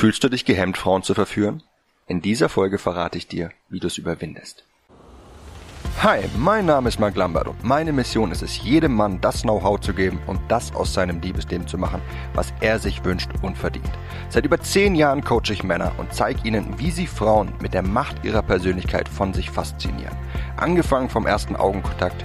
Fühlst du dich gehemmt, Frauen zu verführen? In dieser Folge verrate ich dir, wie du es überwindest. Hi, mein Name ist Mark Lambert und meine Mission ist es, jedem Mann das Know-how zu geben und das aus seinem Liebesleben zu machen, was er sich wünscht und verdient. Seit über zehn Jahren coache ich Männer und zeige ihnen, wie sie Frauen mit der Macht ihrer Persönlichkeit von sich faszinieren. Angefangen vom ersten Augenkontakt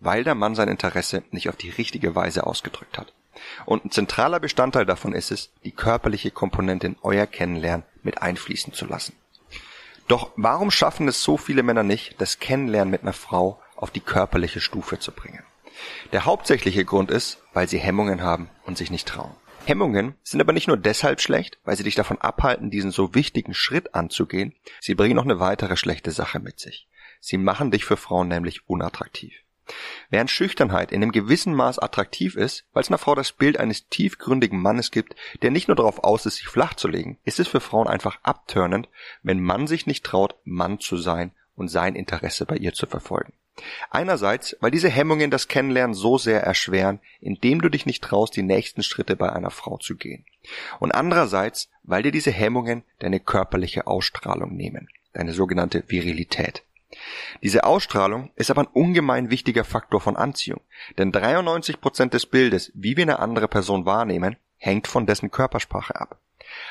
Weil der Mann sein Interesse nicht auf die richtige Weise ausgedrückt hat. Und ein zentraler Bestandteil davon ist es, die körperliche Komponente in euer Kennenlernen mit einfließen zu lassen. Doch warum schaffen es so viele Männer nicht, das Kennenlernen mit einer Frau auf die körperliche Stufe zu bringen? Der hauptsächliche Grund ist, weil sie Hemmungen haben und sich nicht trauen. Hemmungen sind aber nicht nur deshalb schlecht, weil sie dich davon abhalten, diesen so wichtigen Schritt anzugehen, sie bringen noch eine weitere schlechte Sache mit sich. Sie machen dich für Frauen nämlich unattraktiv. Während Schüchternheit in einem gewissen Maß attraktiv ist, weil es einer Frau das Bild eines tiefgründigen Mannes gibt, der nicht nur darauf aus ist, sich flach zu legen, ist es für Frauen einfach abturnend, wenn Mann sich nicht traut, Mann zu sein und sein Interesse bei ihr zu verfolgen. Einerseits, weil diese Hemmungen das Kennenlernen so sehr erschweren, indem du dich nicht traust, die nächsten Schritte bei einer Frau zu gehen. Und andererseits, weil dir diese Hemmungen deine körperliche Ausstrahlung nehmen, deine sogenannte Virilität. Diese Ausstrahlung ist aber ein ungemein wichtiger Faktor von Anziehung, denn 93 Prozent des Bildes, wie wir eine andere Person wahrnehmen, hängt von dessen Körpersprache ab.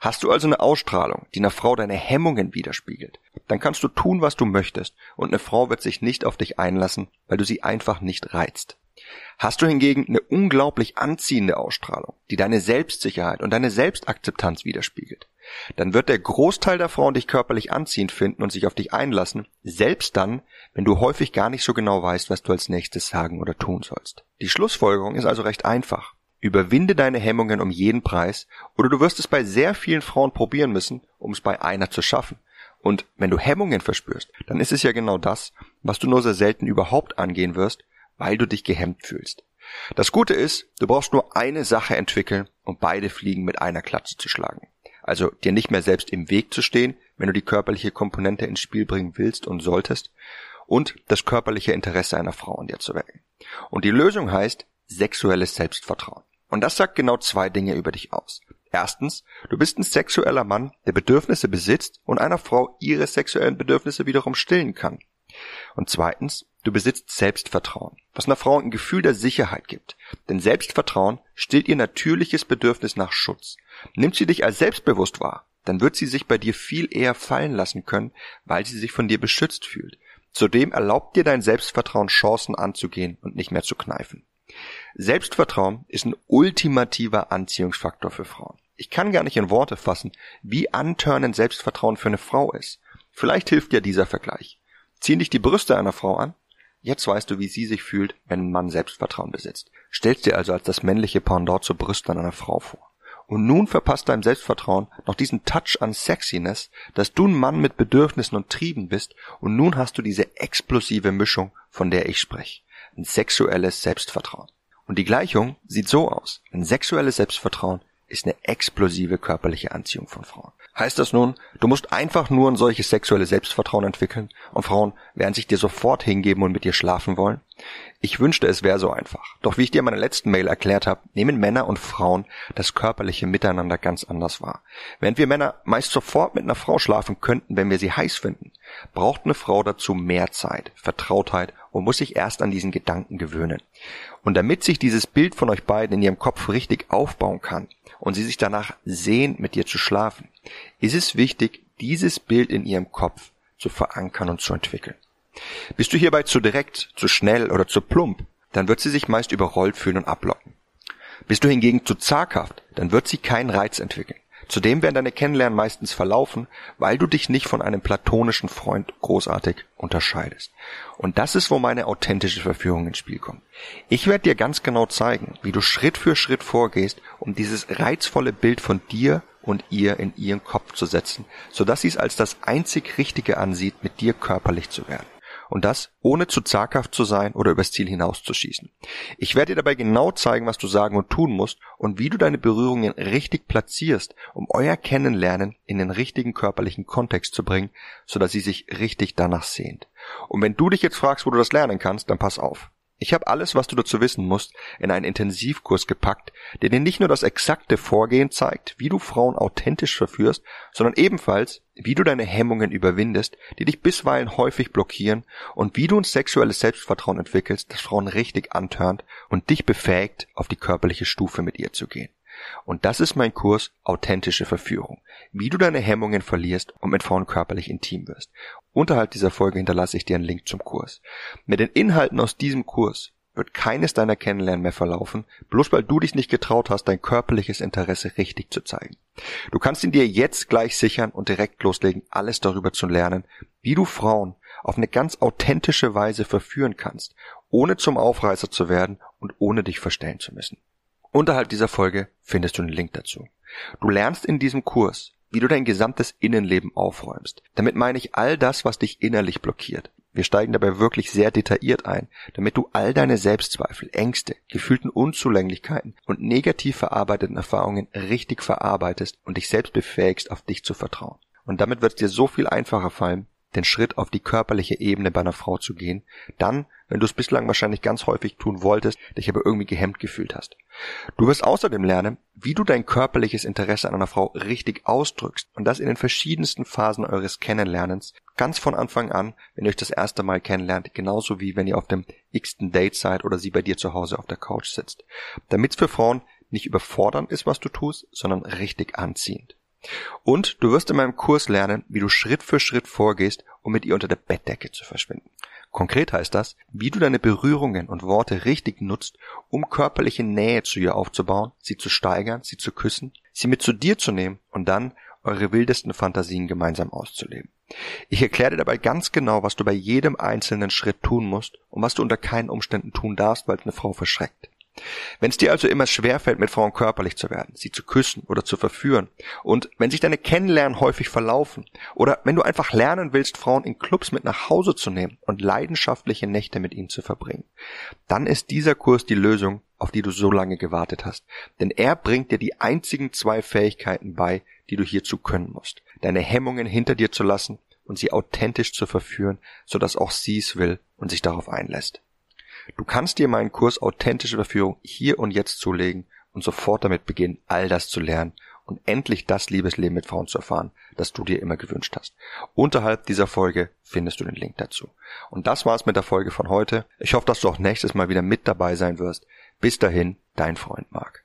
Hast du also eine Ausstrahlung, die einer Frau deine Hemmungen widerspiegelt, dann kannst du tun, was du möchtest, und eine Frau wird sich nicht auf dich einlassen, weil du sie einfach nicht reizt. Hast du hingegen eine unglaublich anziehende Ausstrahlung, die deine Selbstsicherheit und deine Selbstakzeptanz widerspiegelt, dann wird der Großteil der Frauen dich körperlich anziehend finden und sich auf dich einlassen, selbst dann, wenn du häufig gar nicht so genau weißt, was du als nächstes sagen oder tun sollst. Die Schlussfolgerung ist also recht einfach. Überwinde deine Hemmungen um jeden Preis, oder du wirst es bei sehr vielen Frauen probieren müssen, um es bei einer zu schaffen. Und wenn du Hemmungen verspürst, dann ist es ja genau das, was du nur sehr selten überhaupt angehen wirst, weil du dich gehemmt fühlst. Das Gute ist, du brauchst nur eine Sache entwickeln, um beide Fliegen mit einer Klatze zu schlagen also dir nicht mehr selbst im Weg zu stehen, wenn du die körperliche Komponente ins Spiel bringen willst und solltest, und das körperliche Interesse einer Frau an dir zu wecken. Und die Lösung heißt sexuelles Selbstvertrauen. Und das sagt genau zwei Dinge über dich aus. Erstens, du bist ein sexueller Mann, der Bedürfnisse besitzt und einer Frau ihre sexuellen Bedürfnisse wiederum stillen kann. Und zweitens, du besitzt Selbstvertrauen, was einer Frau ein Gefühl der Sicherheit gibt. Denn Selbstvertrauen stillt ihr natürliches Bedürfnis nach Schutz. Nimmt sie dich als selbstbewusst wahr, dann wird sie sich bei dir viel eher fallen lassen können, weil sie sich von dir beschützt fühlt. Zudem erlaubt dir dein Selbstvertrauen Chancen anzugehen und nicht mehr zu kneifen. Selbstvertrauen ist ein ultimativer Anziehungsfaktor für Frauen. Ich kann gar nicht in Worte fassen, wie antörnend Selbstvertrauen für eine Frau ist. Vielleicht hilft dir dieser Vergleich. Ziehen dich die Brüste einer Frau an? Jetzt weißt du, wie sie sich fühlt, wenn ein Mann Selbstvertrauen besitzt. Stellst dir also als das männliche Pendant zur Brüste einer Frau vor. Und nun verpasst deinem Selbstvertrauen noch diesen Touch an Sexiness, dass du ein Mann mit Bedürfnissen und Trieben bist und nun hast du diese explosive Mischung, von der ich spreche. Ein sexuelles Selbstvertrauen. Und die Gleichung sieht so aus. Ein sexuelles Selbstvertrauen ist eine explosive körperliche Anziehung von Frauen. Heißt das nun, du musst einfach nur ein solches sexuelles Selbstvertrauen entwickeln und Frauen werden sich dir sofort hingeben und mit dir schlafen wollen? Ich wünschte, es wäre so einfach. Doch wie ich dir in meiner letzten Mail erklärt habe, nehmen Männer und Frauen das körperliche Miteinander ganz anders wahr. Während wir Männer meist sofort mit einer Frau schlafen könnten, wenn wir sie heiß finden, braucht eine Frau dazu mehr Zeit, Vertrautheit und muss sich erst an diesen Gedanken gewöhnen. Und damit sich dieses Bild von euch beiden in ihrem Kopf richtig aufbauen kann und sie sich danach sehen, mit dir zu schlafen, ist es wichtig, dieses Bild in ihrem Kopf zu verankern und zu entwickeln. Bist du hierbei zu direkt, zu schnell oder zu plump, dann wird sie sich meist überrollt fühlen und ablocken. Bist du hingegen zu zaghaft, dann wird sie keinen Reiz entwickeln. Zudem werden deine Kennenlernen meistens verlaufen, weil du dich nicht von einem platonischen Freund großartig unterscheidest. Und das ist, wo meine authentische Verführung ins Spiel kommt. Ich werde dir ganz genau zeigen, wie du Schritt für Schritt vorgehst, um dieses reizvolle Bild von dir und ihr in ihren Kopf zu setzen, sodass sie es als das einzig Richtige ansieht, mit dir körperlich zu werden. Und das ohne zu zaghaft zu sein oder übers Ziel hinauszuschießen. Ich werde dir dabei genau zeigen, was du sagen und tun musst und wie du deine Berührungen richtig platzierst, um euer Kennenlernen in den richtigen körperlichen Kontext zu bringen, sodass sie sich richtig danach sehnt. Und wenn du dich jetzt fragst, wo du das lernen kannst, dann pass auf. Ich habe alles, was du dazu wissen musst, in einen Intensivkurs gepackt, der dir nicht nur das exakte Vorgehen zeigt, wie du Frauen authentisch verführst, sondern ebenfalls, wie du deine Hemmungen überwindest, die dich bisweilen häufig blockieren und wie du ein sexuelles Selbstvertrauen entwickelst, das Frauen richtig antörnt und dich befähigt, auf die körperliche Stufe mit ihr zu gehen. Und das ist mein Kurs Authentische Verführung. Wie du deine Hemmungen verlierst und mit Frauen körperlich intim wirst. Unterhalb dieser Folge hinterlasse ich dir einen Link zum Kurs. Mit den Inhalten aus diesem Kurs wird keines deiner Kennenlernen mehr verlaufen, bloß weil du dich nicht getraut hast, dein körperliches Interesse richtig zu zeigen. Du kannst ihn dir jetzt gleich sichern und direkt loslegen, alles darüber zu lernen, wie du Frauen auf eine ganz authentische Weise verführen kannst, ohne zum Aufreißer zu werden und ohne dich verstellen zu müssen. Unterhalb dieser Folge findest du einen Link dazu. Du lernst in diesem Kurs, wie du dein gesamtes Innenleben aufräumst. Damit meine ich all das, was dich innerlich blockiert. Wir steigen dabei wirklich sehr detailliert ein, damit du all deine Selbstzweifel, Ängste, gefühlten Unzulänglichkeiten und negativ verarbeiteten Erfahrungen richtig verarbeitest und dich selbst befähigst, auf dich zu vertrauen. Und damit wird es dir so viel einfacher fallen, den Schritt auf die körperliche Ebene bei einer Frau zu gehen, dann, wenn du es bislang wahrscheinlich ganz häufig tun wolltest, dich aber irgendwie gehemmt gefühlt hast. Du wirst außerdem lernen, wie du dein körperliches Interesse an einer Frau richtig ausdrückst und das in den verschiedensten Phasen eures Kennenlernens, ganz von Anfang an, wenn ihr euch das erste Mal kennenlernt, genauso wie wenn ihr auf dem x-ten Date seid oder sie bei dir zu Hause auf der Couch sitzt. Damit es für Frauen nicht überfordernd ist, was du tust, sondern richtig anziehend. Und du wirst in meinem Kurs lernen, wie du Schritt für Schritt vorgehst, um mit ihr unter der Bettdecke zu verschwinden. Konkret heißt das, wie du deine Berührungen und Worte richtig nutzt, um körperliche Nähe zu ihr aufzubauen, sie zu steigern, sie zu küssen, sie mit zu dir zu nehmen und dann eure wildesten Fantasien gemeinsam auszuleben. Ich erkläre dir dabei ganz genau, was du bei jedem einzelnen Schritt tun musst und was du unter keinen Umständen tun darfst, weil es eine Frau verschreckt. Wenn es dir also immer schwerfällt, mit Frauen körperlich zu werden, sie zu küssen oder zu verführen, und wenn sich deine Kennenlernen häufig verlaufen, oder wenn du einfach lernen willst, Frauen in Clubs mit nach Hause zu nehmen und leidenschaftliche Nächte mit ihnen zu verbringen, dann ist dieser Kurs die Lösung, auf die du so lange gewartet hast. Denn er bringt dir die einzigen zwei Fähigkeiten bei, die du hierzu können musst. Deine Hemmungen hinter dir zu lassen und sie authentisch zu verführen, sodass auch sie es will und sich darauf einlässt. Du kannst dir meinen Kurs Authentische Verführung hier und jetzt zulegen und sofort damit beginnen, all das zu lernen und endlich das Liebesleben mit Frauen zu erfahren, das du dir immer gewünscht hast. Unterhalb dieser Folge findest du den Link dazu. Und das war's mit der Folge von heute. Ich hoffe, dass du auch nächstes Mal wieder mit dabei sein wirst. Bis dahin, dein Freund Marc.